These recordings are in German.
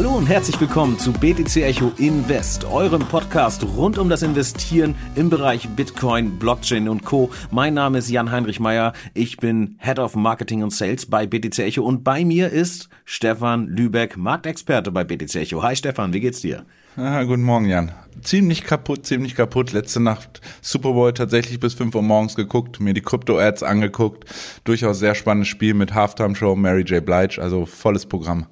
Hallo und herzlich willkommen zu BTC Echo Invest, eurem Podcast rund um das Investieren im Bereich Bitcoin, Blockchain und Co. Mein Name ist Jan-Heinrich Meyer. Ich bin Head of Marketing und Sales bei BTC Echo und bei mir ist Stefan Lübeck, Marktexperte bei BTC Echo. Hi Stefan, wie geht's dir? Ah, guten Morgen, Jan. Ziemlich kaputt, ziemlich kaputt. Letzte Nacht Super Bowl tatsächlich bis 5 Uhr morgens geguckt, mir die Krypto-Ads angeguckt. Durchaus sehr spannendes Spiel mit Halftime-Show, Mary J. Blige, also volles Programm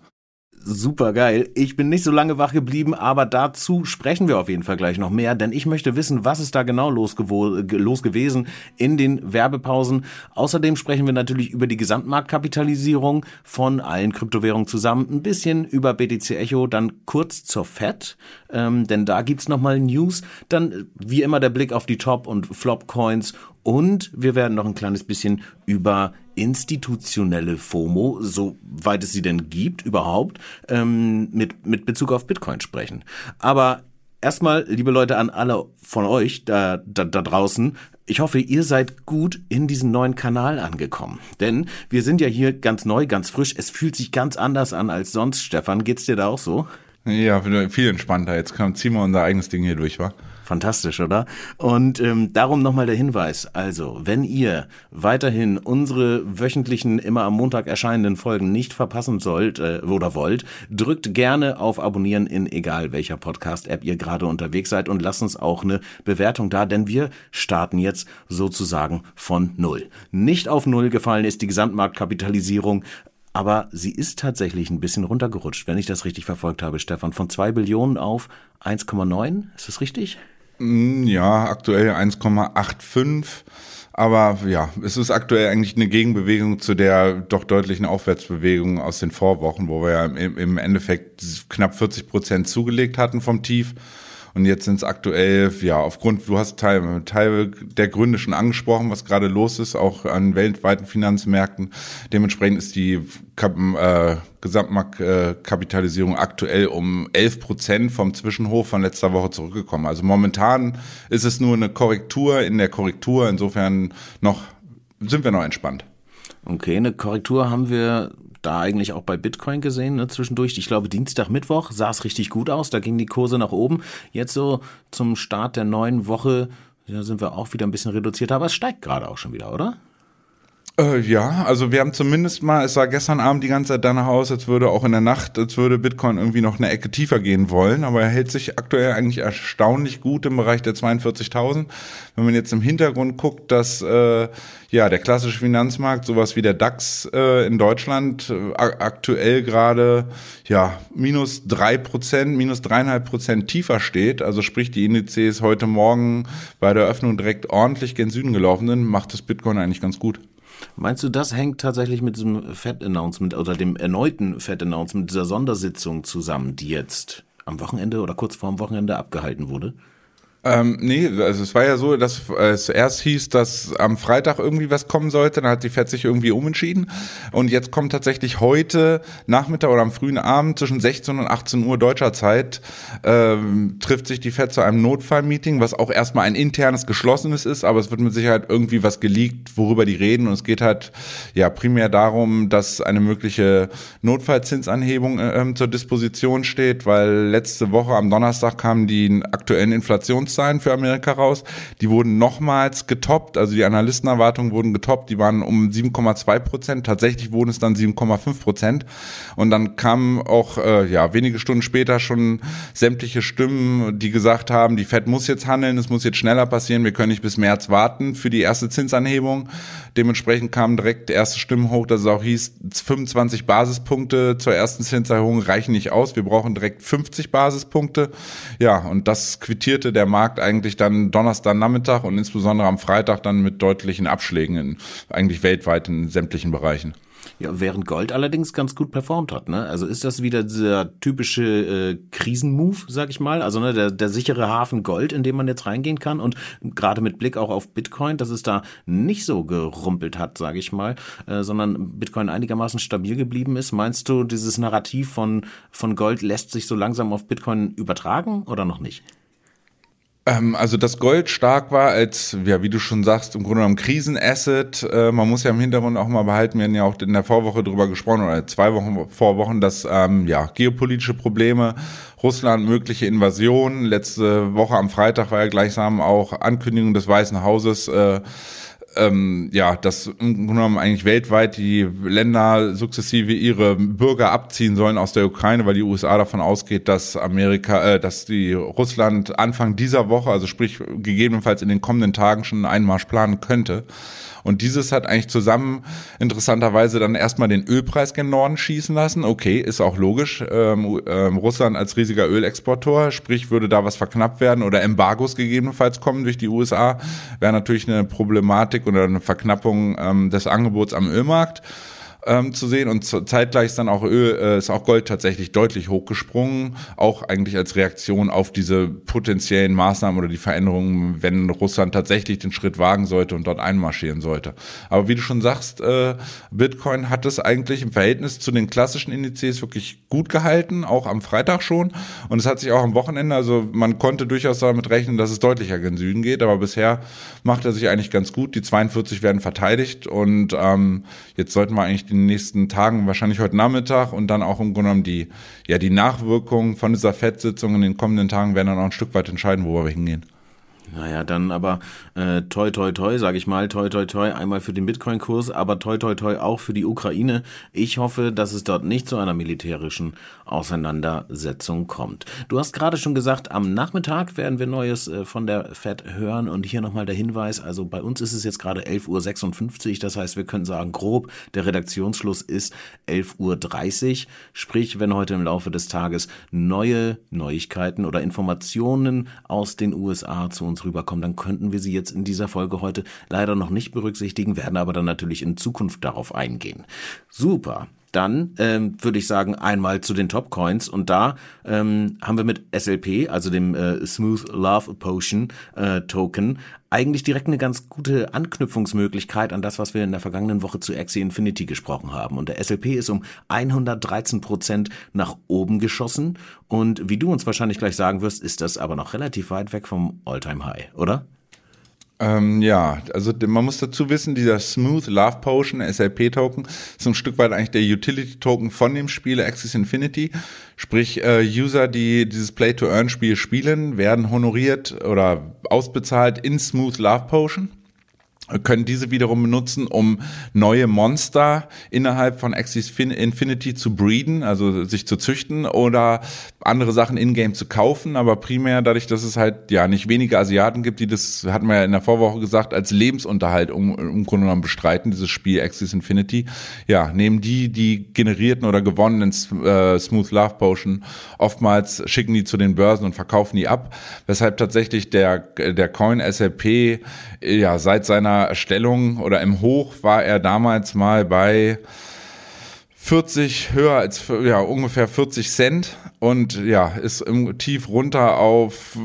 super geil. Ich bin nicht so lange wach geblieben, aber dazu sprechen wir auf jeden Fall gleich noch mehr, denn ich möchte wissen, was ist da genau los, los gewesen in den Werbepausen. Außerdem sprechen wir natürlich über die Gesamtmarktkapitalisierung von allen Kryptowährungen zusammen, ein bisschen über BTC Echo, dann kurz zur FED, ähm, denn da gibt's nochmal News, dann wie immer der Blick auf die Top- und Flop-Coins und wir werden noch ein kleines bisschen über institutionelle FOMO, soweit es sie denn gibt überhaupt, ähm, mit, mit Bezug auf Bitcoin sprechen. Aber erstmal, liebe Leute, an alle von euch da, da, da draußen, ich hoffe, ihr seid gut in diesen neuen Kanal angekommen. Denn wir sind ja hier ganz neu, ganz frisch. Es fühlt sich ganz anders an als sonst. Stefan, geht's dir da auch so? Ja, viel entspannter. Jetzt ziehen wir unser eigenes Ding hier durch, wa? Fantastisch, oder? Und ähm, darum nochmal der Hinweis. Also, wenn ihr weiterhin unsere wöchentlichen, immer am Montag erscheinenden Folgen nicht verpassen sollt äh, oder wollt, drückt gerne auf Abonnieren in egal welcher Podcast-App ihr gerade unterwegs seid und lasst uns auch eine Bewertung da, denn wir starten jetzt sozusagen von Null. Nicht auf Null gefallen ist die Gesamtmarktkapitalisierung, aber sie ist tatsächlich ein bisschen runtergerutscht, wenn ich das richtig verfolgt habe, Stefan. Von zwei Billionen auf 1,9, ist das richtig? Mm, ja, aktuell 1,85. Aber ja, es ist aktuell eigentlich eine Gegenbewegung zu der doch deutlichen Aufwärtsbewegung aus den Vorwochen, wo wir ja im Endeffekt knapp 40 Prozent zugelegt hatten vom Tief. Und jetzt sind es aktuell, ja, aufgrund, du hast Teil, Teil der Gründe schon angesprochen, was gerade los ist, auch an weltweiten Finanzmärkten. Dementsprechend ist die äh, Gesamtmarktkapitalisierung aktuell um 11 Prozent vom Zwischenhof von letzter Woche zurückgekommen. Also momentan ist es nur eine Korrektur in der Korrektur. Insofern noch, sind wir noch entspannt. Okay, eine Korrektur haben wir da eigentlich auch bei Bitcoin gesehen, ne, zwischendurch. Ich glaube, Dienstag, Mittwoch sah es richtig gut aus. Da gingen die Kurse nach oben. Jetzt so zum Start der neuen Woche ja, sind wir auch wieder ein bisschen reduziert, aber es steigt gerade auch schon wieder, oder? Äh, ja, also wir haben zumindest mal, es sah gestern Abend die ganze Zeit danach aus, als würde auch in der Nacht, als würde Bitcoin irgendwie noch eine Ecke tiefer gehen wollen, aber er hält sich aktuell eigentlich erstaunlich gut im Bereich der 42.000. Wenn man jetzt im Hintergrund guckt, dass äh, ja der klassische Finanzmarkt, sowas wie der DAX äh, in Deutschland äh, aktuell gerade ja minus drei Prozent, minus dreieinhalb Prozent tiefer steht, also sprich die Indizes heute Morgen bei der Öffnung direkt ordentlich gen Süden gelaufen sind, macht das Bitcoin eigentlich ganz gut. Meinst du, das hängt tatsächlich mit diesem Fed-Announcement oder dem erneuten Fed-Announcement dieser Sondersitzung zusammen, die jetzt am Wochenende oder kurz vor dem Wochenende abgehalten wurde? Ähm, nee, also es war ja so, dass es erst hieß, dass am Freitag irgendwie was kommen sollte, dann hat die FED sich irgendwie umentschieden. Und jetzt kommt tatsächlich heute Nachmittag oder am frühen Abend zwischen 16 und 18 Uhr deutscher Zeit ähm, trifft sich die FED zu einem Notfallmeeting, was auch erstmal ein internes, geschlossenes ist, aber es wird mit Sicherheit irgendwie was geleakt, worüber die reden. Und es geht halt ja primär darum, dass eine mögliche Notfallzinsanhebung äh, zur Disposition steht, weil letzte Woche am Donnerstag kamen die aktuellen Inflations Inflationszahlen für Amerika raus. Die wurden nochmals getoppt, also die Analystenerwartungen wurden getoppt, die waren um 7,2 Prozent. Tatsächlich wurden es dann 7,5 Prozent. Und dann kamen auch äh, ja wenige Stunden später schon sämtliche Stimmen, die gesagt haben, die Fed muss jetzt handeln, es muss jetzt schneller passieren, wir können nicht bis März warten für die erste Zinsanhebung. Dementsprechend kamen direkt erste Stimmen hoch, dass es auch hieß, 25 Basispunkte zur ersten Zinserhöhung reichen nicht aus, wir brauchen direkt 50 Basispunkte. Ja, und das quittierte der Markt Markt eigentlich dann Donnerstag Nachmittag und insbesondere am Freitag dann mit deutlichen Abschlägen in eigentlich weltweit in sämtlichen Bereichen. Ja, während Gold allerdings ganz gut performt hat. Ne? Also ist das wieder dieser typische äh, Krisenmove, sag ich mal, also ne, der, der sichere Hafen Gold, in den man jetzt reingehen kann und gerade mit Blick auch auf Bitcoin, dass es da nicht so gerumpelt hat, sage ich mal, äh, sondern Bitcoin einigermaßen stabil geblieben ist. Meinst du, dieses Narrativ von, von Gold lässt sich so langsam auf Bitcoin übertragen oder noch nicht? Ähm, also das Gold stark war als, ja, wie du schon sagst, im Grunde genommen Krisenasset. Äh, man muss ja im Hintergrund auch mal behalten, wir haben ja auch in der Vorwoche drüber gesprochen, oder zwei Wochen vor Wochen, dass ähm, ja, geopolitische Probleme, Russland mögliche Invasion. Letzte Woche am Freitag war ja gleichsam auch Ankündigung des Weißen Hauses, äh, ähm, ja, dass im Grunde genommen eigentlich weltweit die Länder sukzessive ihre Bürger abziehen sollen aus der Ukraine, weil die USA davon ausgeht, dass Amerika, äh, dass die Russland Anfang dieser Woche, also sprich gegebenenfalls in den kommenden Tagen schon einen Einmarsch planen könnte. Und dieses hat eigentlich zusammen interessanterweise dann erstmal den Ölpreis gen Norden schießen lassen. Okay, ist auch logisch. Ähm, ähm, Russland als riesiger Ölexporteur, sprich würde da was verknappt werden oder Embargos gegebenenfalls kommen durch die USA, wäre natürlich eine Problematik oder eine Verknappung ähm, des Angebots am Ölmarkt ähm, zu sehen. Und zeitgleich ist dann auch Öl, äh, ist auch Gold tatsächlich deutlich hochgesprungen, auch eigentlich als Reaktion auf diese potenziellen Maßnahmen oder die Veränderungen, wenn Russland tatsächlich den Schritt wagen sollte und dort einmarschieren sollte. Aber wie du schon sagst, äh, Bitcoin hat es eigentlich im Verhältnis zu den klassischen Indizes wirklich gut gehalten, auch am Freitag schon. Und es hat sich auch am Wochenende, also man konnte durchaus damit rechnen, dass es deutlicher gen Süden geht, aber bisher macht er sich eigentlich ganz gut. Die 42 werden verteidigt. Und ähm, jetzt sollten wir eigentlich in den nächsten Tagen, wahrscheinlich heute Nachmittag und dann auch im Grunde genommen die, ja, die Nachwirkungen von dieser FED-Sitzung in den kommenden Tagen werden dann auch ein Stück weit entscheiden, wo wir hingehen. Naja, dann aber äh, toi toi toi, sage ich mal, toi toi toi, einmal für den Bitcoin-Kurs, aber toi toi toi auch für die Ukraine. Ich hoffe, dass es dort nicht zu einer militärischen Auseinandersetzung kommt. Du hast gerade schon gesagt, am Nachmittag werden wir Neues äh, von der FED hören und hier nochmal der Hinweis, also bei uns ist es jetzt gerade 11.56 Uhr, das heißt, wir können sagen grob, der Redaktionsschluss ist 11.30 Uhr, sprich, wenn heute im Laufe des Tages neue Neuigkeiten oder Informationen aus den USA zu uns uns rüberkommen, dann könnten wir sie jetzt in dieser Folge heute leider noch nicht berücksichtigen, werden aber dann natürlich in Zukunft darauf eingehen. Super. Dann ähm, würde ich sagen, einmal zu den Top Coins und da ähm, haben wir mit SLP, also dem äh, Smooth Love Potion äh, Token, eigentlich direkt eine ganz gute Anknüpfungsmöglichkeit an das, was wir in der vergangenen Woche zu Axie Infinity gesprochen haben. Und der SLP ist um 113 Prozent nach oben geschossen. Und wie du uns wahrscheinlich gleich sagen wirst, ist das aber noch relativ weit weg vom All-Time High, oder? Ähm, ja, also man muss dazu wissen, dieser Smooth Love Potion SLP Token ist ein Stück weit eigentlich der Utility Token von dem Spiel Axis Infinity. Sprich, äh, User, die dieses Play to Earn Spiel spielen, werden honoriert oder ausbezahlt in Smooth Love Potion können diese wiederum benutzen, um neue Monster innerhalb von Axis Infinity zu breeden, also sich zu züchten oder andere Sachen in-game zu kaufen, aber primär dadurch, dass es halt ja nicht wenige Asiaten gibt, die das, hatten wir ja in der Vorwoche gesagt, als Lebensunterhalt um, im Grunde genommen bestreiten, dieses Spiel Axis Infinity, ja, nehmen die die generierten oder gewonnenen äh, Smooth Love Potion. Oftmals schicken die zu den Börsen und verkaufen die ab, weshalb tatsächlich der, der Coin SLP ja seit seiner Erstellung oder im Hoch war er damals mal bei 40 höher als ja ungefähr 40 Cent und ja ist im tief runter auf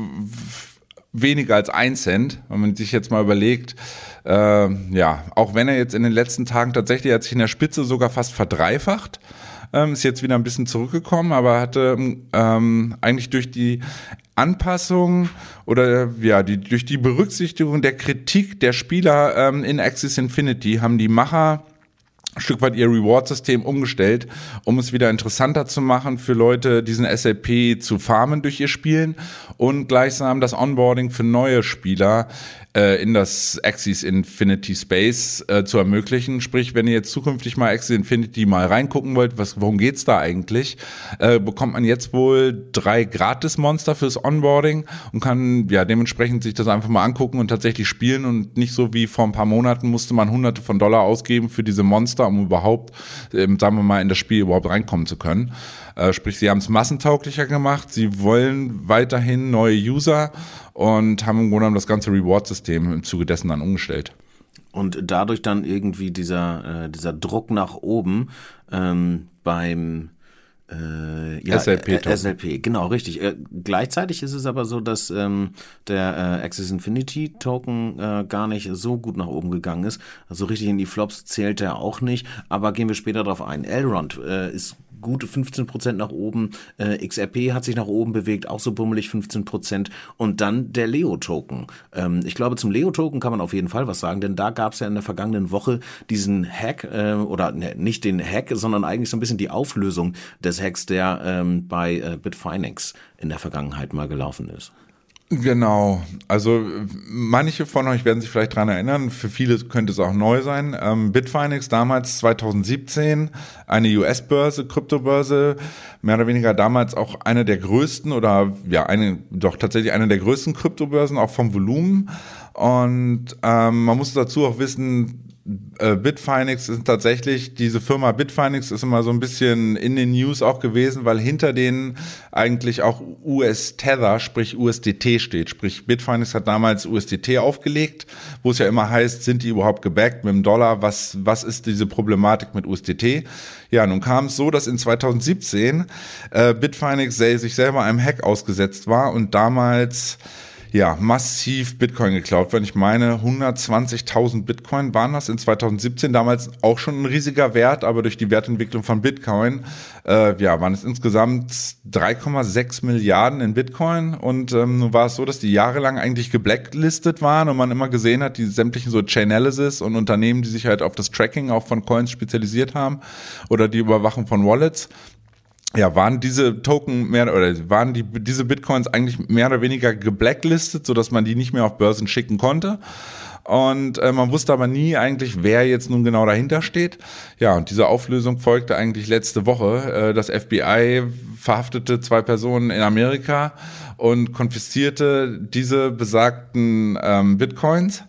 weniger als ein Cent, wenn man sich jetzt mal überlegt, äh, ja, auch wenn er jetzt in den letzten Tagen tatsächlich hat sich in der Spitze sogar fast verdreifacht, ähm, ist jetzt wieder ein bisschen zurückgekommen, aber hatte ähm, eigentlich durch die Anpassung oder ja, die, durch die Berücksichtigung der Kritik der Spieler ähm, in Axis Infinity haben die Macher ein Stück weit ihr Reward-System umgestellt, um es wieder interessanter zu machen für Leute, diesen SLP zu farmen durch ihr Spielen und gleichsam das Onboarding für neue Spieler äh, in das Axis Infinity Space äh, zu ermöglichen. Sprich, wenn ihr jetzt zukünftig mal Axis Infinity mal reingucken wollt, was, worum geht's da eigentlich, äh, bekommt man jetzt wohl drei Gratis-Monster fürs Onboarding und kann ja dementsprechend sich das einfach mal angucken und tatsächlich spielen und nicht so wie vor ein paar Monaten musste man hunderte von Dollar ausgeben für diese Monster, um überhaupt, ähm, sagen wir mal, in das Spiel überhaupt reinkommen zu können. Äh, sprich, sie haben es massentauglicher gemacht, sie wollen weiterhin neue User und haben im Grunde genommen das ganze Reward-System im Zuge dessen dann umgestellt. Und dadurch dann irgendwie dieser, äh, dieser Druck nach oben ähm, beim Äh, ja, SLP, äh, SLP, genau, richtig. Äh, gleichzeitig ist es aber so, dass ähm, der äh, Axis Infinity Token äh, gar nicht so gut nach oben gegangen ist. Also richtig in die Flops zählt er auch nicht, aber gehen wir später darauf ein. Elrond äh, ist gute 15 Prozent nach oben. Äh, XRP hat sich nach oben bewegt, auch so bummelig 15 Prozent. Und dann der Leo-Token. Ähm, ich glaube, zum Leo-Token kann man auf jeden Fall was sagen, denn da gab es ja in der vergangenen Woche diesen Hack, äh, oder ne, nicht den Hack, sondern eigentlich so ein bisschen die Auflösung des Hacks, der ähm, bei äh, Bitfinex in der Vergangenheit mal gelaufen ist. Genau, also manche von euch werden sich vielleicht dran erinnern, für viele könnte es auch neu sein. Ähm, Bitfinex damals 2017, eine US-Börse, Kryptobörse, mehr oder weniger damals auch eine der größten oder ja, eine, doch tatsächlich eine der größten Kryptobörsen, auch vom Volumen. Und ähm, man muss dazu auch wissen, Bitfinex ist tatsächlich, diese Firma Bitfinex ist immer so ein bisschen in den News auch gewesen, weil hinter denen eigentlich auch US Tether, sprich USDT steht. Sprich, Bitfinex hat damals USDT aufgelegt, wo es ja immer heißt, sind die überhaupt gebackt mit dem Dollar? Was, was ist diese Problematik mit USDT? Ja, nun kam es so, dass in 2017 äh, Bitfinex sich selber einem Hack ausgesetzt war und damals ja, massiv Bitcoin geklaut werden. Ich meine, 120.000 Bitcoin waren das in 2017, damals auch schon ein riesiger Wert, aber durch die Wertentwicklung von Bitcoin, äh, ja, waren es insgesamt 3,6 Milliarden in Bitcoin. Und ähm, nun war es so, dass die jahrelang eigentlich geblacklistet waren und man immer gesehen hat, die sämtlichen so Chainalysis und Unternehmen, die sich halt auf das Tracking auch von Coins spezialisiert haben oder die Überwachung von Wallets, ja, waren diese Token mehr oder waren die diese Bitcoins eigentlich mehr oder weniger geblacklistet, so dass man die nicht mehr auf Börsen schicken konnte. Und äh, man wusste aber nie eigentlich, wer jetzt nun genau dahinter steht. Ja, und diese Auflösung folgte eigentlich letzte Woche. Äh, das FBI verhaftete zwei Personen in Amerika und konfiszierte diese besagten ähm, Bitcoins.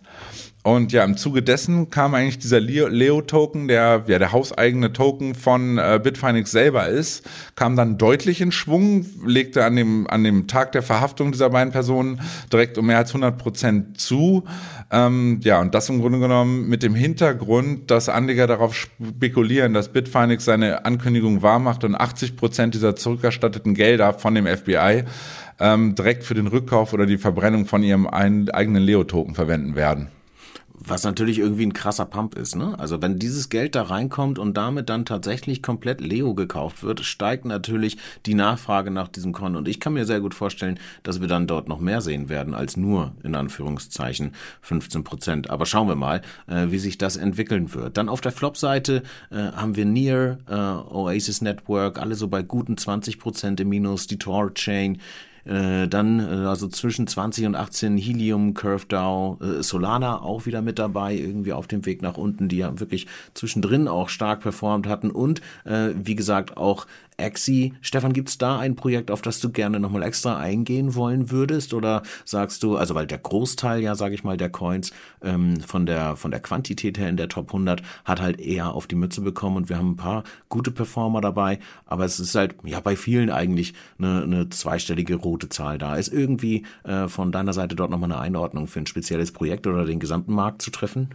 Und ja, im Zuge dessen kam eigentlich dieser Leo-Token, der ja der hauseigene Token von äh, Bitfinex selber ist, kam dann deutlich in Schwung, legte an dem, an dem Tag der Verhaftung dieser beiden Personen direkt um mehr als 100 Prozent zu. Ähm, ja, und das im Grunde genommen mit dem Hintergrund, dass Anleger darauf spekulieren, dass Bitfinex seine Ankündigung wahrmacht und 80 Prozent dieser zurückerstatteten Gelder von dem FBI ähm, direkt für den Rückkauf oder die Verbrennung von ihrem eigenen Leo-Token verwenden werden. Was natürlich irgendwie ein krasser Pump ist, ne? Also wenn dieses Geld da reinkommt und damit dann tatsächlich komplett Leo gekauft wird, steigt natürlich die Nachfrage nach diesem Coin. Und ich kann mir sehr gut vorstellen, dass wir dann dort noch mehr sehen werden als nur, in Anführungszeichen, 15 Prozent. Aber schauen wir mal, äh, wie sich das entwickeln wird. Dann auf der Flop-Seite äh, haben wir Near, äh, Oasis Network, alle so bei guten 20 Prozent im Minus, die Tor Chain, äh, dann äh, also zwischen 20 und 18 Helium, Curve DAO, äh, Solana auch wieder mit dabei, irgendwie auf dem Weg nach unten, die ja wirklich zwischendrin auch stark performt hatten. Und äh, wie gesagt auch Axie. Stefan, gibt's da ein Projekt, auf das du gerne nochmal extra eingehen wollen würdest? Oder sagst du, also weil der Großteil ja, sage ich mal, der Coins ähm, von, der, von der Quantität her in der Top 100 hat halt eher auf die Mütze bekommen und wir haben ein paar gute Performer dabei, aber es ist halt ja bei vielen eigentlich eine, eine zweistellige rote Zahl da. Ist irgendwie äh, von deiner Seite dort nochmal eine Einordnung für ein spezielles Projekt oder den gesamten Markt zu treffen?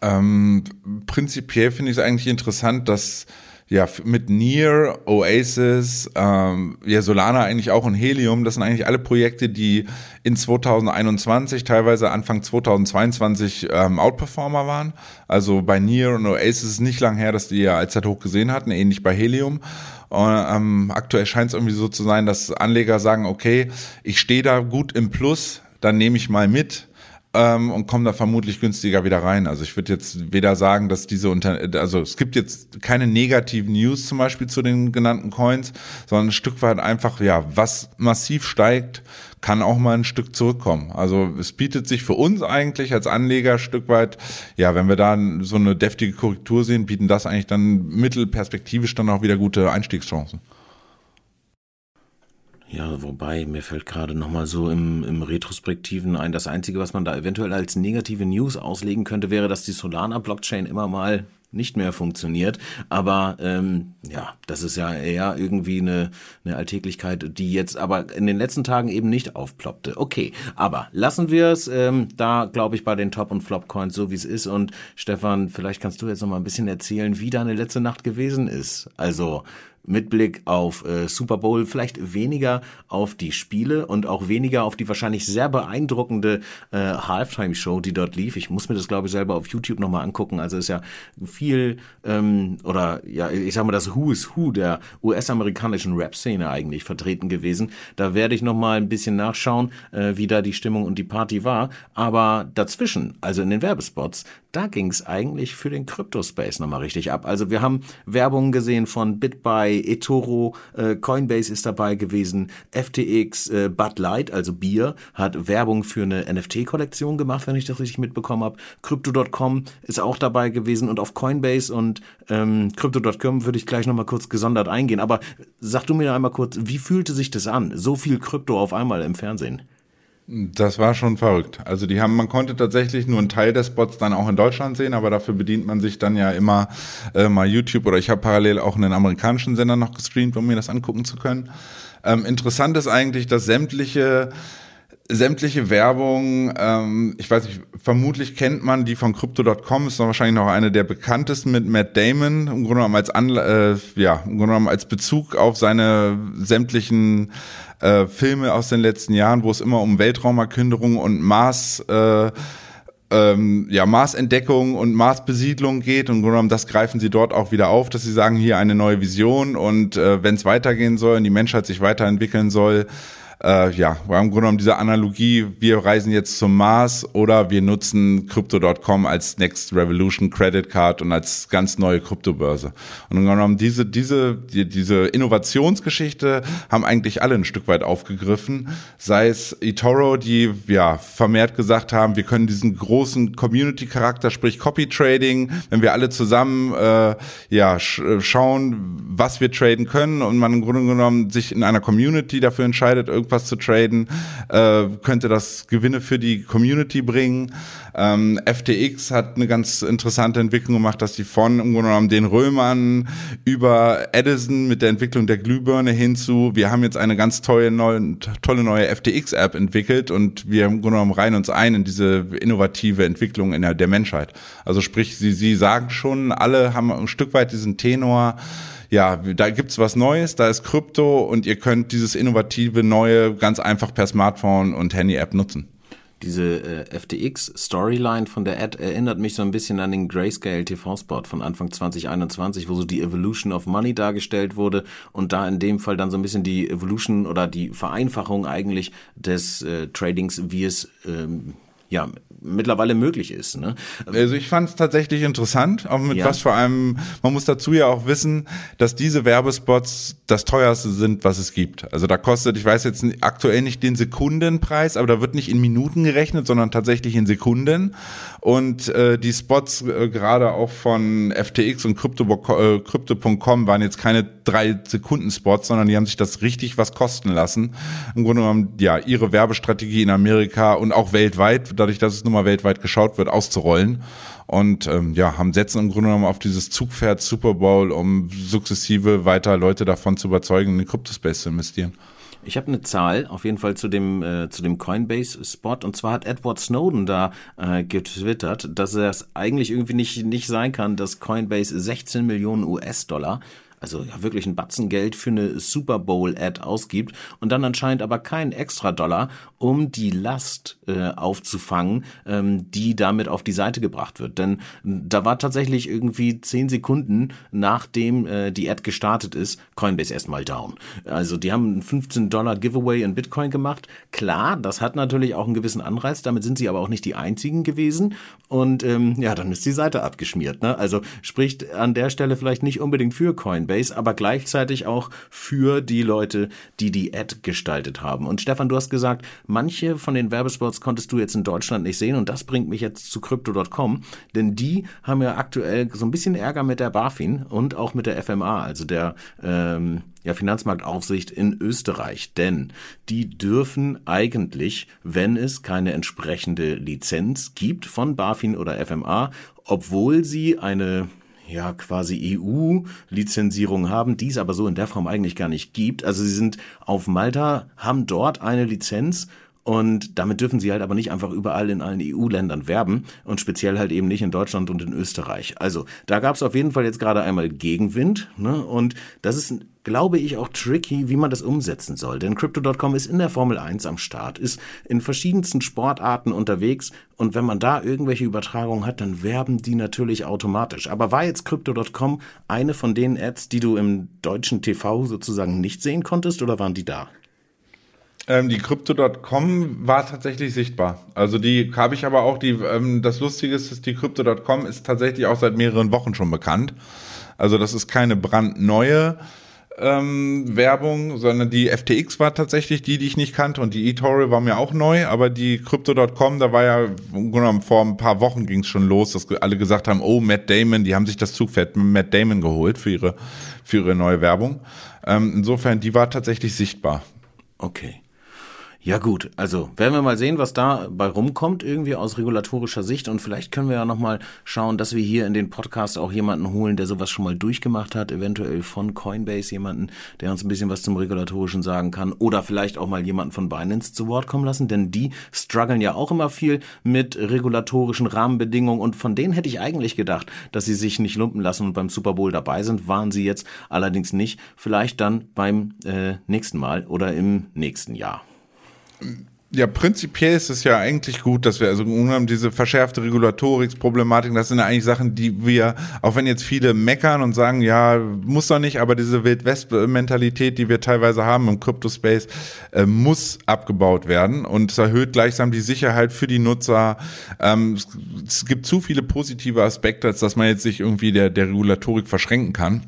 Ähm, prinzipiell finde ich es eigentlich interessant, dass ja, mit Near, Oasis, ähm, ja, Solana eigentlich auch und Helium, das sind eigentlich alle Projekte, die in 2021, teilweise Anfang 2022 ähm, Outperformer waren. Also bei Near und Oasis ist nicht lang her, dass die ja Allzeit hoch gesehen hatten, ähnlich bei Helium. Und, ähm, aktuell scheint es irgendwie so zu sein, dass Anleger sagen, okay, ich stehe da gut im Plus, dann nehme ich mal mit ähm, und kommen da vermutlich günstiger wieder rein. Also ich würde jetzt weder sagen, dass diese Unter also es gibt jetzt keine negativen News zum Beispiel zu den genannten Coins, sondern ein Stück weit einfach, ja, was massiv steigt, kann auch mal ein Stück zurückkommen. Also es bietet sich für uns eigentlich als Anleger ein Stück weit, ja, wenn wir da so eine deftige Korrektur sehen, bieten das eigentlich dann mittelperspektivisch dann auch wieder gute Einstiegschancen. Ja, wobei, mir fällt gerade nochmal so im, im Retrospektiven ein, das Einzige, was man da eventuell als negative News auslegen könnte, wäre, dass die Solana-Blockchain immer mal nicht mehr funktioniert. Aber ähm, ja, das ist ja eher irgendwie eine, eine Alltäglichkeit, die jetzt aber in den letzten Tagen eben nicht aufploppte. Okay, aber lassen wir es ähm, da, glaube ich, bei den Top- und Flop-Coins so, wie es ist. Und Stefan, vielleicht kannst du jetzt noch mal ein bisschen erzählen, wie deine letzte Nacht gewesen ist. Also mit Blick auf äh, Super Bowl, vielleicht weniger auf die Spiele und auch weniger auf die wahrscheinlich sehr beeindruckende äh, Halftime-Show, die dort lief. Ich muss mir das, glaube ich, selber auf YouTube nochmal angucken. Also ist ja viel, ähm, oder ja, ich sag mal, das Who is Who der US-amerikanischen Rap-Szene eigentlich vertreten gewesen. Da werde ich nochmal ein bisschen nachschauen, äh, wie da die Stimmung und die Party war. Aber dazwischen, also in den Werbespots, da ging es eigentlich für den Crypto-Space nochmal richtig ab. Also wir haben Werbung gesehen von BitBuy, eToro, äh, Coinbase ist dabei gewesen, FTX, äh, Bud Light, also Bier, hat Werbung für eine NFT-Kollektion gemacht, wenn ich das richtig mitbekommen habe. Crypto.com ist auch dabei gewesen und auf Coinbase und ähm, Crypto.com würde ich gleich nochmal kurz gesondert eingehen. Aber sag du mir einmal kurz, wie fühlte sich das an? So viel Krypto auf einmal im Fernsehen. Das war schon verrückt. Also die haben, man konnte tatsächlich nur einen Teil des Spots dann auch in Deutschland sehen, aber dafür bedient man sich dann ja immer äh, mal YouTube oder ich habe parallel auch einen amerikanischen Sender noch gestreamt, um mir das angucken zu können. Ähm, interessant ist eigentlich, dass sämtliche sämtliche Werbung, ähm, ich weiß nicht, vermutlich kennt man die von Crypto.com, ist wahrscheinlich noch eine der bekanntesten mit Matt Damon, im Grunde genommen als Anla äh, ja, im Grunde genommen als Bezug auf seine sämtlichen äh, Filme aus den letzten Jahren, wo es immer um Weltraumerkünderung und Mars äh, ähm, ja, Marsentdeckung und Marsbesiedlung geht. Und genommen, das greifen sie dort auch wieder auf, dass sie sagen, hier eine neue Vision. Und äh, wenn es weitergehen soll und die Menschheit sich weiterentwickeln soll, äh, ja, im Grunde genommen diese Analogie, wir reisen jetzt zum Mars oder wir nutzen Crypto.com als Next Revolution Credit Card und als ganz neue Kryptobörse. Und im Grunde genommen diese, diese, die, diese Innovationsgeschichte haben eigentlich alle ein Stück weit aufgegriffen, sei es eToro, die ja vermehrt gesagt haben, wir können diesen großen Community-Charakter, sprich Copy Trading, wenn wir alle zusammen äh, ja sch schauen, was wir traden können und man im Grunde genommen sich in einer Community dafür entscheidet, irgendwas zu traden, äh, könnte das Gewinne für die Community bringen. Ähm, FTX hat eine ganz interessante Entwicklung gemacht, dass die von im Grunde genommen den Römern über Edison mit der Entwicklung der Glühbirne hinzu, wir haben jetzt eine ganz tolle neue, tolle neue FTX-App entwickelt und wir im Grunde genommen reihen uns ein in diese innovative Entwicklung in der, der Menschheit. Also sprich, sie, sie sagen schon, alle haben ein Stück weit diesen Tenor, ja, da gibt's was Neues, da ist Krypto und ihr könnt dieses innovative Neue ganz einfach per Smartphone und Handy-App nutzen. Diese äh, FTX-Storyline von der Ad erinnert mich so ein bisschen an den Grayscale TV-Spot von Anfang 2021, wo so die Evolution of Money dargestellt wurde und da in dem Fall dann so ein bisschen die Evolution oder die Vereinfachung eigentlich des äh, Tradings, wie es ähm, ja mittlerweile möglich ist. Ne? Also ich fand es tatsächlich interessant, auch mit ja. was vor allem, man muss dazu ja auch wissen, dass diese Werbespots das teuerste sind, was es gibt. Also da kostet, ich weiß jetzt aktuell nicht den Sekundenpreis, aber da wird nicht in Minuten gerechnet, sondern tatsächlich in Sekunden. Und äh, die Spots äh, gerade auch von FTX und Crypto.com äh, Crypto waren jetzt keine drei Sekunden Spots, sondern die haben sich das richtig was kosten lassen. Im Grunde genommen, ja, ihre Werbestrategie in Amerika und auch weltweit, dadurch, dass es nun mal weltweit geschaut wird, auszurollen. Und ähm, ja, haben setzen im Grunde genommen auf dieses Zugpferd Super Bowl, um sukzessive weiter Leute davon zu überzeugen, in den Kryptospace zu investieren. Ich habe eine Zahl auf jeden Fall zu dem äh, zu dem Coinbase Spot und zwar hat Edward Snowden da äh, getwittert, dass es eigentlich irgendwie nicht nicht sein kann, dass Coinbase 16 Millionen US-Dollar also ja wirklich ein Batzen Geld für eine Super Bowl Ad ausgibt und dann anscheinend aber keinen extra Dollar, um die Last äh, aufzufangen, ähm, die damit auf die Seite gebracht wird. Denn da war tatsächlich irgendwie zehn Sekunden nachdem äh, die Ad gestartet ist, Coinbase erstmal down. Also die haben einen 15 Dollar Giveaway in Bitcoin gemacht. Klar, das hat natürlich auch einen gewissen Anreiz. Damit sind sie aber auch nicht die einzigen gewesen. Und ähm, ja, dann ist die Seite abgeschmiert. Ne? Also spricht an der Stelle vielleicht nicht unbedingt für Coinbase, aber gleichzeitig auch für die Leute, die die Ad gestaltet haben. Und Stefan, du hast gesagt, Manche von den Werbespots konntest du jetzt in Deutschland nicht sehen und das bringt mich jetzt zu Crypto.com, denn die haben ja aktuell so ein bisschen Ärger mit der BaFin und auch mit der FMA, also der ähm, ja, Finanzmarktaufsicht in Österreich, denn die dürfen eigentlich, wenn es keine entsprechende Lizenz gibt von BaFin oder FMA, obwohl sie eine ja quasi EU-Lizenzierung haben, die es aber so in der Form eigentlich gar nicht gibt. Also sie sind auf Malta, haben dort eine Lizenz Und damit dürfen sie halt aber nicht einfach überall in allen EU-Ländern werben und speziell halt eben nicht in Deutschland und in Österreich. Also da gab es auf jeden Fall jetzt gerade einmal Gegenwind. Ne? Und das ist glaube ich, auch tricky, wie man das umsetzen soll. Denn Crypto.com ist in der Formel 1 am Start, ist in verschiedensten Sportarten unterwegs und wenn man da irgendwelche Übertragungen hat, dann werben die natürlich automatisch. Aber war jetzt Crypto.com eine von den Ads, die du im deutschen TV sozusagen nicht sehen konntest oder waren die da? Ähm, die Crypto.com war tatsächlich sichtbar. Also die habe ich aber auch, die, ähm, das Lustige ist, die Crypto.com ist tatsächlich auch seit mehreren Wochen schon bekannt. Also das ist keine brandneue ähm, Werbung, sondern die FTX war tatsächlich die, die ich nicht kannte und die eToro war mir auch neu, aber die Crypto.com, da war ja genommen, vor ein paar Wochen ging es schon los, dass alle gesagt haben, oh, Matt Damon, die haben sich das Zugpferd mit Matt Damon geholt für ihre, für ihre neue Werbung. Ähm, insofern, die war tatsächlich sichtbar. Okay. Ja gut, also werden wir mal sehen, was da bei rumkommt, irgendwie aus regulatorischer Sicht. Und vielleicht können wir ja nochmal schauen, dass wir hier in den Podcast auch jemanden holen, der sowas schon mal durchgemacht hat, eventuell von Coinbase jemanden, der uns ein bisschen was zum Regulatorischen sagen kann. Oder vielleicht auch mal jemanden von Binance zu Wort kommen lassen, denn die strugglen ja auch immer viel mit regulatorischen Rahmenbedingungen. Und von denen hätte ich eigentlich gedacht, dass sie sich nicht lumpen lassen und beim Super Bowl dabei sind. Waren sie jetzt allerdings nicht. Vielleicht dann beim äh, nächsten Mal oder im nächsten Jahr. Ja, prinzipiell ist es ja eigentlich gut, dass wir also diese verschärfte Regulatorik-Problematik, das sind ja eigentlich Sachen, die wir, auch wenn jetzt viele meckern und sagen, ja, muss doch nicht, aber diese Wild-West-Mentalität, die wir teilweise haben im Crypto-Space, äh, muss abgebaut werden und es erhöht gleichsam die Sicherheit für die Nutzer. Ähm, es, es gibt zu viele positive Aspekte, als dass man jetzt sich irgendwie der, der Regulatorik verschränken kann.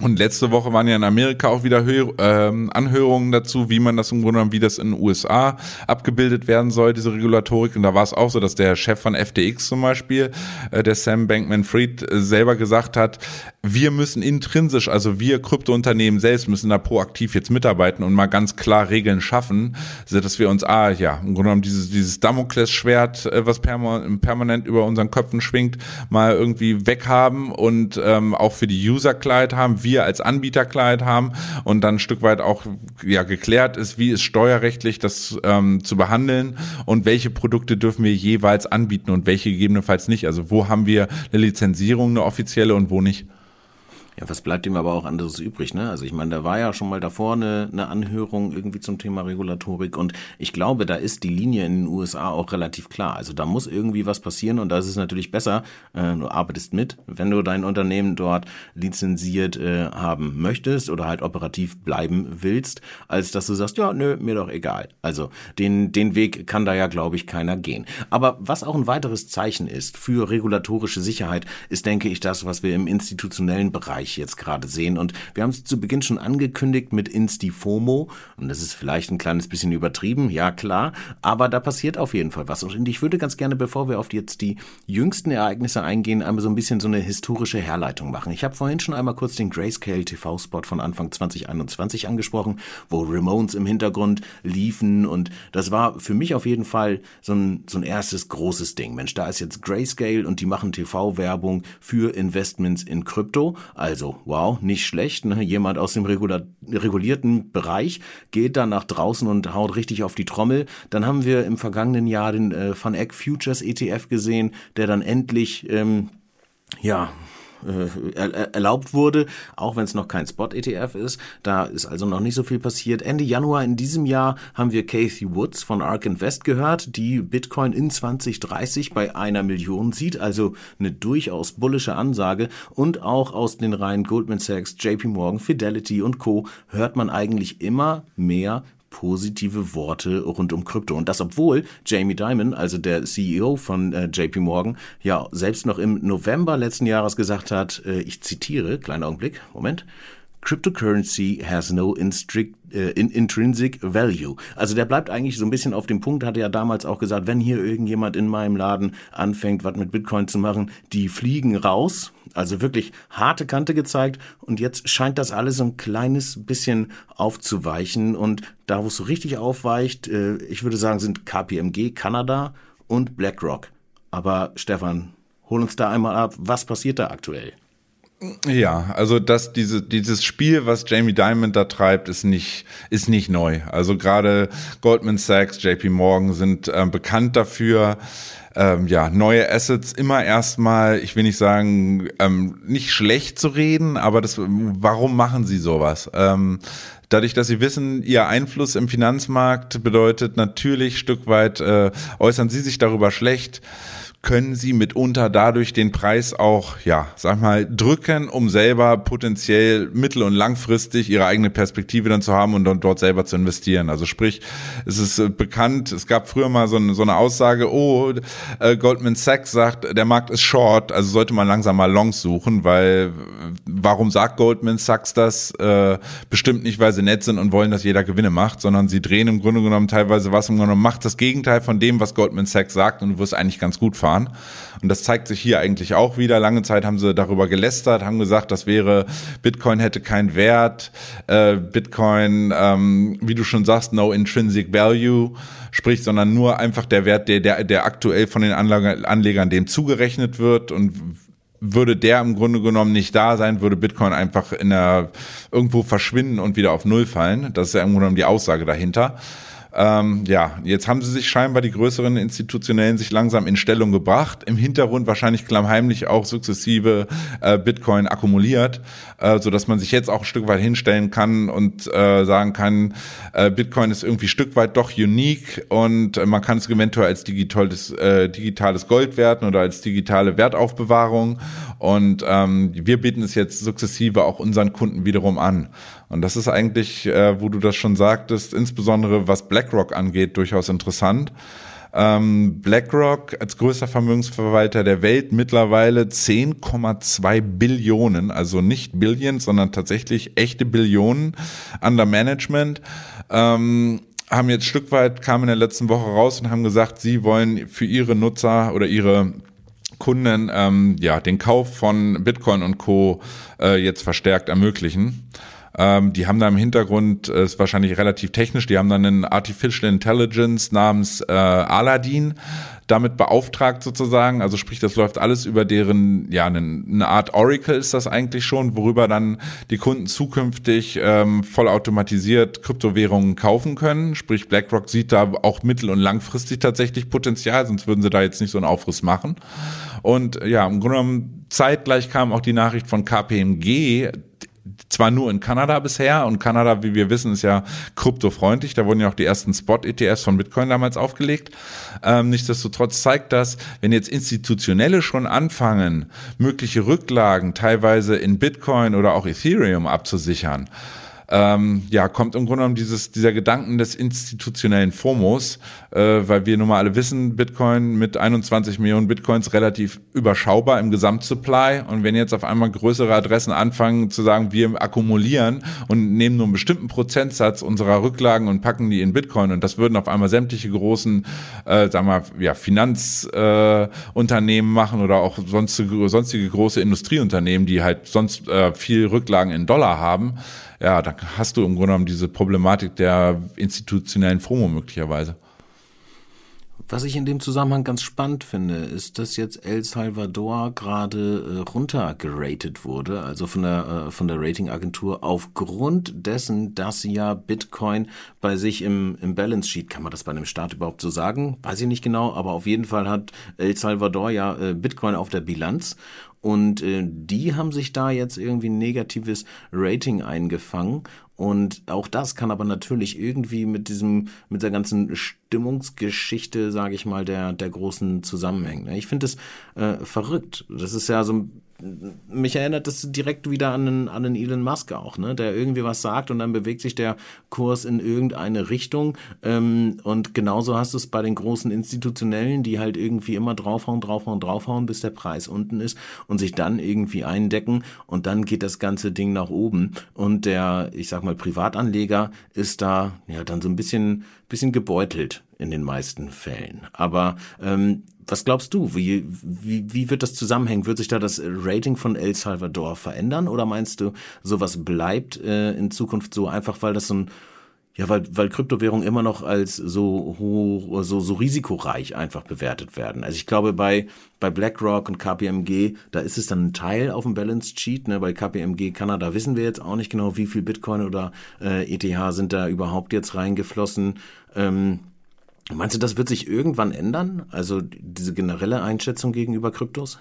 Und letzte Woche waren ja in Amerika auch wieder Hör ähm, Anhörungen dazu, wie man das im Grunde genommen, wie das in den USA abgebildet werden soll, diese Regulatorik. Und da war es auch so, dass der Chef von FTX zum Beispiel, äh, der Sam Bankman-Fried, äh, selber gesagt hat, wir müssen intrinsisch, also wir Kryptounternehmen selbst müssen da proaktiv jetzt mitarbeiten und mal ganz klar Regeln schaffen, dass wir uns, ah ja, im Grunde genommen dieses, dieses Damoklesschwert, äh, was permanent über unseren Köpfen schwingt, mal irgendwie weghaben und ähm, auch für die User Klarheit haben, wir als Anbieter Klarheit haben und dann ein Stück weit auch ja geklärt ist, wie ist steuerrechtlich das ähm, zu behandeln und welche Produkte dürfen wir jeweils anbieten und welche gegebenenfalls nicht. Also wo haben wir eine Lizenzierung, eine offizielle und wo nicht. Ja, was bleibt ihm aber auch anderes übrig, ne? Also ich meine, da war ja schon mal davor eine, eine Anhörung irgendwie zum Thema Regulatorik und ich glaube, da ist die Linie in den USA auch relativ klar. Also da muss irgendwie was passieren und da ist es natürlich besser, äh, du arbeitest mit, wenn du dein Unternehmen dort lizenziert äh, haben möchtest oder halt operativ bleiben willst, als dass du sagst, ja, nö, mir doch egal. Also den, den Weg kann da ja, glaube ich, keiner gehen. Aber was auch ein weiteres Zeichen ist für regulatorische Sicherheit, ist, denke ich, das, was wir im institutionellen Bereich Bereich jetzt gerade sehen. Und wir haben es zu Beginn schon angekündigt mit Insti-FOMO. Und das ist vielleicht ein kleines bisschen übertrieben, ja klar. Aber da passiert auf jeden Fall was. Und ich würde ganz gerne, bevor wir auf jetzt die jüngsten Ereignisse eingehen, einmal so ein bisschen so eine historische Herleitung machen. Ich habe vorhin schon einmal kurz den Grayscale TV-Spot von Anfang 2021 angesprochen, wo Ramones im Hintergrund liefen. Und das war für mich auf jeden Fall so ein, so ein erstes großes Ding. Mensch, da ist jetzt Grayscale und die machen TV-Werbung für Investments in Krypto. Also also, wow, nicht schlecht. Ne? Jemand aus dem regulierten Bereich geht dann nach draußen und haut richtig auf die Trommel. Dann haben wir im vergangenen Jahr den äh, Van Eck Futures ETF gesehen, der dann endlich ähm, ja, äh, erlaubt wurde, auch wenn es noch kein Spot-ETF ist. Da ist also noch nicht so viel passiert. Ende Januar in diesem Jahr haben wir Kathy Woods von ARK Invest gehört, die Bitcoin in 2030 bei einer Million sieht, also eine durchaus bullische Ansage. Und auch aus den Reihen Goldman Sachs, JP Morgan, Fidelity und Co. hört man eigentlich immer mehr positive Worte rund um Krypto. Und das, obwohl Jamie Dimon, also der CEO von äh, JP Morgan, ja selbst noch im November letzten Jahres gesagt hat, äh, ich zitiere, kleiner Augenblick, Moment, Cryptocurrency has no instrict, äh, in, intrinsic value. Also der bleibt eigentlich so ein bisschen auf dem Punkt, hat er ja damals auch gesagt, wenn hier irgendjemand in meinem Laden anfängt, was mit Bitcoin zu machen, die fliegen raus. Also wirklich harte Kante gezeigt und jetzt scheint das alles so ein kleines bisschen aufzuweichen und da, wo es so richtig aufweicht, äh, ich würde sagen, sind KPMG Kanada und BlackRock. Aber Stefan, hol uns da einmal ab, was passiert da aktuell? Ja, also dass diese, dieses Spiel, was Jamie Dimon da treibt, ist nicht, ist nicht neu. Also gerade Goldman Sachs, JP Morgan sind äh, bekannt dafür, ähm, ja, neue Assets immer erstmal, ich will nicht sagen, ähm, nicht schlecht zu reden, aber das, warum machen sie sowas? Ähm, dadurch, dass sie wissen, ihr Einfluss im Finanzmarkt bedeutet natürlich Stück weit, äh, äußern sie sich darüber schlecht können sie mitunter dadurch den Preis auch, ja, sag mal, drücken, um selber potenziell mittel- und langfristig ihre eigene Perspektive dann zu haben und dann dort selber zu investieren. Also sprich, es ist äh, bekannt, es gab früher mal so eine, so eine Aussage, oh, äh, Goldman Sachs sagt, der Markt ist short, also sollte man langsam mal Longs suchen, weil warum sagt Goldman Sachs das? Äh, bestimmt nicht, weil sie nett sind und wollen, dass jeder Gewinne macht, sondern sie drehen im Grunde genommen teilweise was im Grunde genommen macht das Gegenteil von dem, was Goldman Sachs sagt und du wirst eigentlich ganz gut fahren fahren. Und das zeigt sich hier eigentlich auch wieder. Lange Zeit haben sie darüber gelästert, haben gesagt, das wäre, Bitcoin hätte keinen Wert, äh, Bitcoin, ähm, wie du schon sagst, no intrinsic value, sprich, sondern nur einfach der Wert, der, der, der aktuell von den Anlegern dem zugerechnet wird und würde der im Grunde genommen nicht da sein, würde Bitcoin einfach in der, irgendwo verschwinden und wieder auf Null fallen. Das ist ja im Grunde genommen die Aussage dahinter. Ähm, ja, jetzt haben sie sich scheinbar die größeren Institutionellen sich langsam in Stellung gebracht. Im Hintergrund wahrscheinlich klammheimlich auch sukzessive äh, Bitcoin akkumuliert, äh, so dass man sich jetzt auch ein Stück weit hinstellen kann und äh, sagen kann, äh, Bitcoin ist irgendwie Stück weit doch unique und äh, man kann es eventuell als digitales, äh, digitales Gold werten oder als digitale Wertaufbewahrung. Und ähm, wir bieten es jetzt sukzessive auch unseren Kunden wiederum an. Und das ist eigentlich, äh, wo du das schon sagtest, insbesondere was BlackRock angeht, durchaus interessant. Ähm, BlackRock als größter Vermögensverwalter der Welt mittlerweile 10,2 Billionen, also nicht Billion, sondern tatsächlich echte Billionen under Management. Ähm, haben jetzt Stück weit, kamen in der letzten Woche raus und haben gesagt, sie wollen für ihre Nutzer oder ihre Kunden ähm, ja den Kauf von Bitcoin und Co. Äh, jetzt verstärkt ermöglichen. Ähm, die haben da im Hintergrund, äh, ist wahrscheinlich relativ technisch, die haben dann einen Artificial Intelligence namens äh, Aladdin damit beauftragt sozusagen. Also sprich, das läuft alles über deren, ja, eine, Art Oracle ist das eigentlich schon, worüber dann die Kunden zukünftig ähm, vollautomatisiert Kryptowährungen kaufen können. Sprich, BlackRock sieht da auch mittel- und langfristig tatsächlich Potenzial, sonst würden sie da jetzt nicht so einen Aufriss machen. Und ja, im Grunde genommen zeitgleich kam auch die Nachricht von KPMG, zwar nur in Kanada bisher und Kanada, wie wir wissen, ist ja kryptofreundlich. Da wurden ja auch die ersten Spot-ETFs von Bitcoin damals aufgelegt. Ähm, nichtsdestotrotz zeigt das, wenn jetzt Institutionelle schon anfangen, mögliche Rücklagen teilweise in Bitcoin oder auch Ethereum abzusichern, ähm, ja, kommt im Grunde genommen dieses, dieser Gedanken des institutionellen FOMOs, äh, weil wir nun mal alle wissen, Bitcoin mit 21 Millionen Bitcoins relativ überschaubar im Gesamtsupply. Und wenn jetzt auf einmal größere Adressen anfangen zu sagen, wir akkumulieren und nehmen nur einen bestimmten Prozentsatz unserer Rücklagen und packen die in Bitcoin und das würden auf einmal sämtliche großen, äh, sagen wir, ja, Finanzunternehmen äh, machen oder auch sonstige, sonstige große Industrieunternehmen, die halt sonst äh, viel Rücklagen in Dollar haben, ja, dann hast du im Grunde genommen diese Problematik der institutionellen FOMO möglicherweise. Was ich in dem Zusammenhang ganz spannend finde, ist, dass jetzt El Salvador gerade äh, runtergeratet wurde, also von der, äh, von der Ratingagentur aufgrund dessen, dass ja Bitcoin bei sich im, im Balance Sheet, kann man das bei einem Staat überhaupt so sagen? Weiß ich nicht genau, aber auf jeden Fall hat El Salvador ja äh, Bitcoin auf der Bilanz und äh, die haben sich da jetzt irgendwie ein negatives Rating eingefangen. Und auch das kann aber natürlich irgendwie mit diesem, mit der ganzen Stimmungsgeschichte, sage ich mal, der, der großen zusammenhängen. Ich finde das äh, verrückt. Das ist ja so mich erinnert das direkt wieder an einen, an einen Elon Musk auch, ne? der irgendwie was sagt und dann bewegt sich der Kurs in irgendeine Richtung. Ähm, und genauso hast du es bei den großen Institutionellen, die halt irgendwie immer draufhauen, draufhauen, draufhauen, bis der Preis unten ist und sich dann irgendwie eindecken und dann geht das ganze Ding nach oben. Und der, ich sag mal, Privatanleger ist da ja dann so ein bisschen, bisschen gebeutelt in den meisten Fällen. Aber ähm, was glaubst du? Wie, wie, wie wird das zusammenhängen? Wird sich da das Rating von El Salvador verändern? Oder meinst du, sowas bleibt äh, in Zukunft so einfach, weil das so ein Ja, weil, weil Kryptowährungen immer noch als so hoch, so, so risikoreich einfach bewertet werden. Also ich glaube, bei, bei BlackRock und KPMG, da ist es dann ein Teil auf dem Balance Sheet. Ne? Bei KPMG Kanada wissen wir jetzt auch nicht genau, wie viel Bitcoin oder äh, ETH sind da überhaupt jetzt reingeflossen. Ähm, meinst du, das wird sich irgendwann ändern? Also diese generelle Einschätzung gegenüber Kryptos?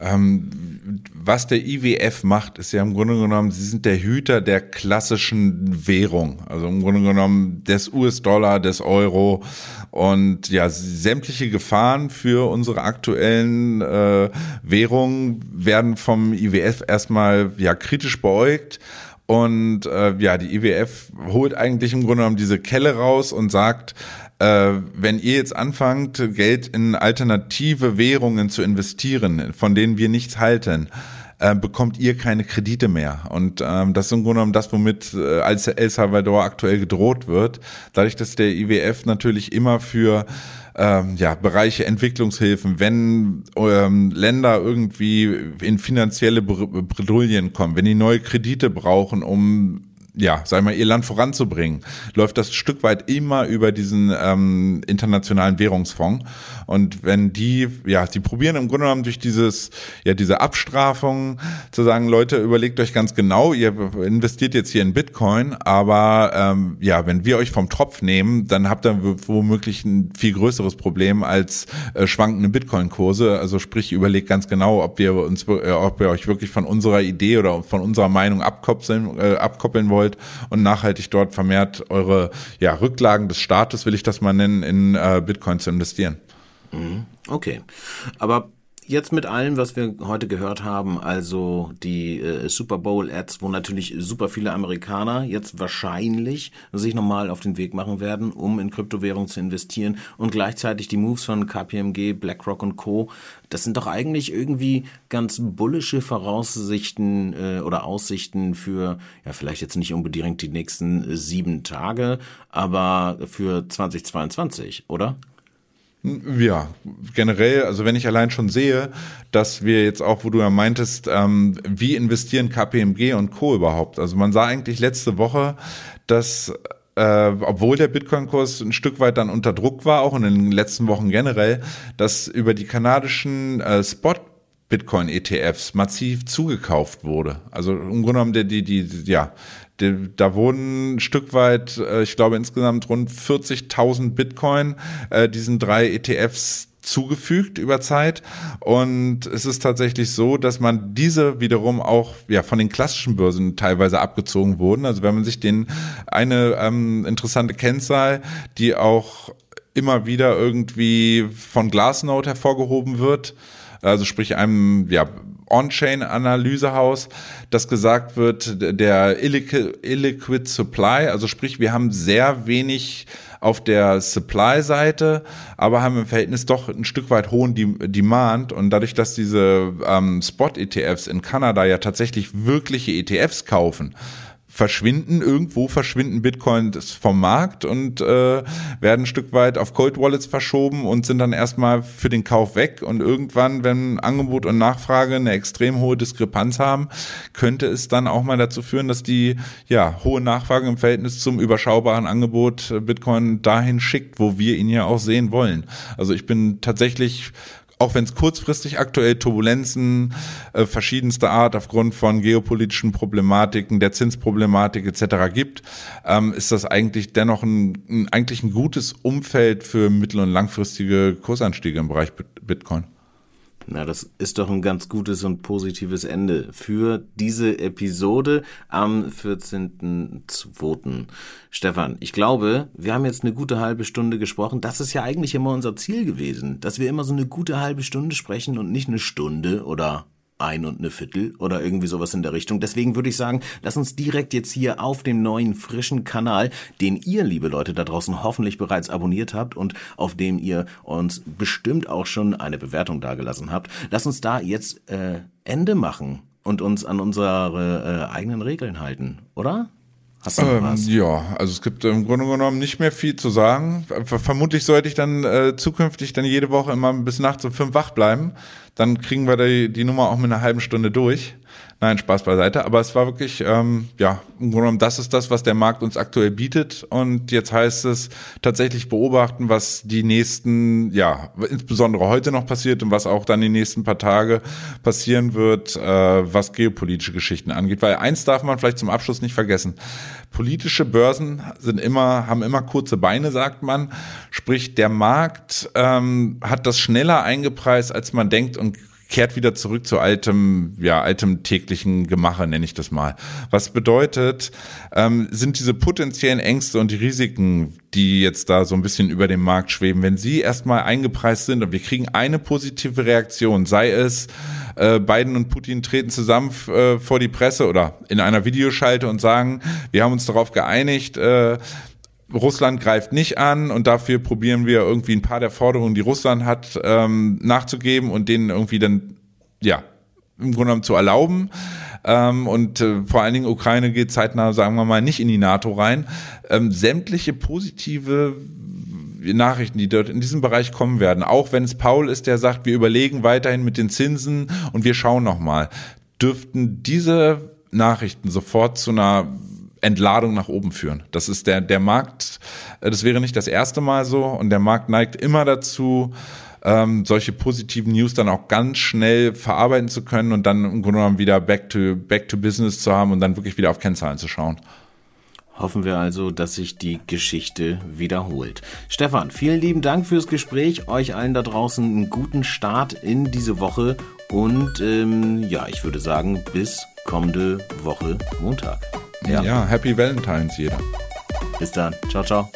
Ähm, was der IWF macht, ist ja im Grunde genommen, sie sind der Hüter der klassischen Währung. Also im Grunde genommen des US-Dollar, des Euro und ja, sämtliche Gefahren für unsere aktuellen äh, Währungen werden vom IWF erstmal ja kritisch beäugt. Und äh, ja, die IWF holt eigentlich im Grunde genommen diese Kelle raus und sagt, äh, wenn ihr jetzt anfangt, Geld in alternative Währungen zu investieren, von denen wir nichts halten, äh, bekommt ihr keine Kredite mehr. Und ähm, das ist im Grunde genommen das, womit äh, als El Salvador aktuell gedroht wird. Dadurch, dass der IWF natürlich immer für ähm, ja, Bereiche Entwicklungshilfen, wenn ähm, Länder irgendwie in finanzielle Bredouillen kommen, wenn die neue Kredite brauchen, um ja, sag mal, ihr Land voranzubringen, läuft das Stück weit immer über diesen ähm, internationalen Währungsfonds. Und wenn die, ja, die probieren im Grunde genommen durch dieses, ja, diese Abstrafung zu sagen, Leute, überlegt euch ganz genau, ihr investiert jetzt hier in Bitcoin, aber ähm, ja, wenn wir euch vom Tropf nehmen, dann habt ihr womöglich ein viel größeres Problem als äh, schwankende Bitcoin-Kurse. Also sprich, überlegt ganz genau, ob wir uns, äh, ob wir euch wirklich von unserer Idee oder von unserer Meinung abkoppeln, äh, abkoppeln wollt wollt und nachhaltig dort vermehrt eure ja, Rücklagen des Staates, will ich das mal nennen, in äh, Bitcoin zu investieren. Mhm. Okay. Aber jetzt mit allem, was wir heute gehört haben, also die äh, Super Bowl Ads, wo natürlich super viele Amerikaner jetzt wahrscheinlich sich nochmal auf den Weg machen werden, um in Kryptowährungen zu investieren und gleichzeitig die Moves von KPMG, BlackRock und Co. Das sind doch eigentlich irgendwie ganz bullische Voraussichten äh, oder Aussichten für, ja, vielleicht jetzt nicht unbedingt die nächsten sieben Tage, aber für 2022, oder? Ja, generell, also wenn ich allein schon sehe, dass wir jetzt auch, wo du ja meintest, ähm, wie investieren KPMG und Co. überhaupt? Also man sah eigentlich letzte Woche, dass äh, obwohl der Bitcoin-Kurs ein Stück weit dann unter Druck war, auch in den letzten Wochen generell, dass über die kanadischen äh, Spot Bitcoin-ETFs massiv zugekauft wurde. Also im Grunde genommen die, die, die, ja, da wurden ein Stück weit, äh, ich glaube insgesamt rund 40.000 Bitcoin äh, diesen drei ETFs zugefügt über Zeit. Und es ist tatsächlich so, dass man diese wiederum auch ja von den klassischen Börsen teilweise abgezogen wurden. Also wenn man sich den eine ähm, interessante Kennzahl, die auch immer wieder irgendwie von Glassnode hervorgehoben wird, also sprich einem ja, On-Chain-Analysehaus, dass gesagt wird, der illiquid Supply, also sprich, wir haben sehr wenig auf der Supply-Seite, aber haben im Verhältnis doch ein Stück weit hohen Demand. Und dadurch, dass diese ähm, Spot-ETFs in Kanada ja tatsächlich wirkliche ETFs kaufen, verschwinden, irgendwo verschwinden Bitcoins vom Markt und äh, werden ein Stück weit auf Cold Wallets verschoben und sind dann erstmal für den Kauf weg. Und irgendwann, wenn Angebot und Nachfrage eine extrem hohe Diskrepanz haben, könnte es dann auch mal dazu führen, dass die ja hohe Nachfrage im Verhältnis zum überschaubaren Angebot Bitcoin dahin schickt, wo wir ihn ja auch sehen wollen. Also ich bin tatsächlich auch wenn es kurzfristig aktuell Turbulenzen äh, verschiedenster Art aufgrund von geopolitischen Problematiken, der Zinsproblematik etc. gibt, ähm, ist das eigentlich dennoch ein, ein, eigentlich ein gutes Umfeld für mittel- und langfristige Kursanstiege im Bereich Bitcoin. Na, das ist doch ein ganz gutes und positives Ende für diese Episode am 14.02. Stefan, ich glaube, wir haben jetzt eine gute halbe Stunde gesprochen. Das ist ja eigentlich immer unser Ziel gewesen, dass wir immer so eine gute halbe Stunde sprechen und nicht eine Stunde oder ein und eine Viertel oder irgendwie sowas in der Richtung. Deswegen würde ich sagen, lass uns direkt jetzt hier auf dem neuen frischen Kanal, den ihr, liebe Leute da draußen, hoffentlich bereits abonniert habt und auf dem ihr uns bestimmt auch schon eine Bewertung dagelassen habt, lass uns da jetzt äh, Ende machen und uns an unsere äh, eigenen Regeln halten, oder? Hast du ähm, was? Ja, also es gibt im Grunde genommen nicht mehr viel zu sagen. Vermutlich sollte ich dann äh, zukünftig dann jede Woche immer bis nachts um fünf wach bleiben. Dann kriegen wir die, die Nummer auch mit einer halben Stunde durch. Nein, Spaß beiseite. Aber es war wirklich, ähm, ja, im Grunde genommen, das ist das, was der Markt uns aktuell bietet. Und jetzt heißt es tatsächlich beobachten, was die nächsten, ja, insbesondere heute noch passiert und was auch dann die nächsten paar Tage passieren wird, äh, was geopolitische Geschichten angeht. Weil eins darf man vielleicht zum Abschluss nicht vergessen. Politische Börsen sind immer, haben immer kurze Beine, sagt man. Sprich, der Markt ähm, hat das schneller eingepreist, als man denkt und kehrt wieder zurück zu altem, ja, altem täglichen Gemache, nenne ich das mal. Was bedeutet, ähm, sind diese potenziellen Ängste und die Risiken, die jetzt da so ein bisschen über dem Markt schweben, wenn sie erstmal eingepreist sind und wir kriegen eine positive Reaktion, sei es äh, Biden und Putin treten zusammen äh, vor die Presse oder in einer Videoschalte und sagen, wir haben uns darauf geeinigt, äh, Russland greift nicht an und dafür probieren wir irgendwie ein paar der Forderungen, die Russland hat, ähm, nachzugeben und denen irgendwie dann, ja, im Grunde genommen zu erlauben. Ähm, und äh, vor allen Dingen Ukraine geht zeitnah, sagen wir mal, nicht in die NATO rein. Ähm, sämtliche positive Nachrichten, die dort in diesem Bereich kommen werden, auch wenn es Paul ist, der sagt, wir überlegen weiterhin mit den Zinsen und wir schauen nochmal, dürften diese Nachrichten sofort zu einer Entladung nach oben führen. Das ist der, der Markt, äh, das wäre nicht das erste Mal so und der Markt neigt immer dazu, ähm, solche positiven News dann auch ganz schnell verarbeiten zu können und dann im Grunde genommen wieder back to, back to business zu haben und dann wirklich wieder auf Kennzahlen zu schauen. Hoffen wir also, dass sich die Geschichte wiederholt. Stefan, vielen lieben Dank fürs Gespräch. Euch allen da draußen einen guten Start in diese Woche und ähm, ja, ich würde sagen, bis kommende Woche Montag. Ja. ja, Happy Valentines jeder. Bis dann. Ciao, ciao.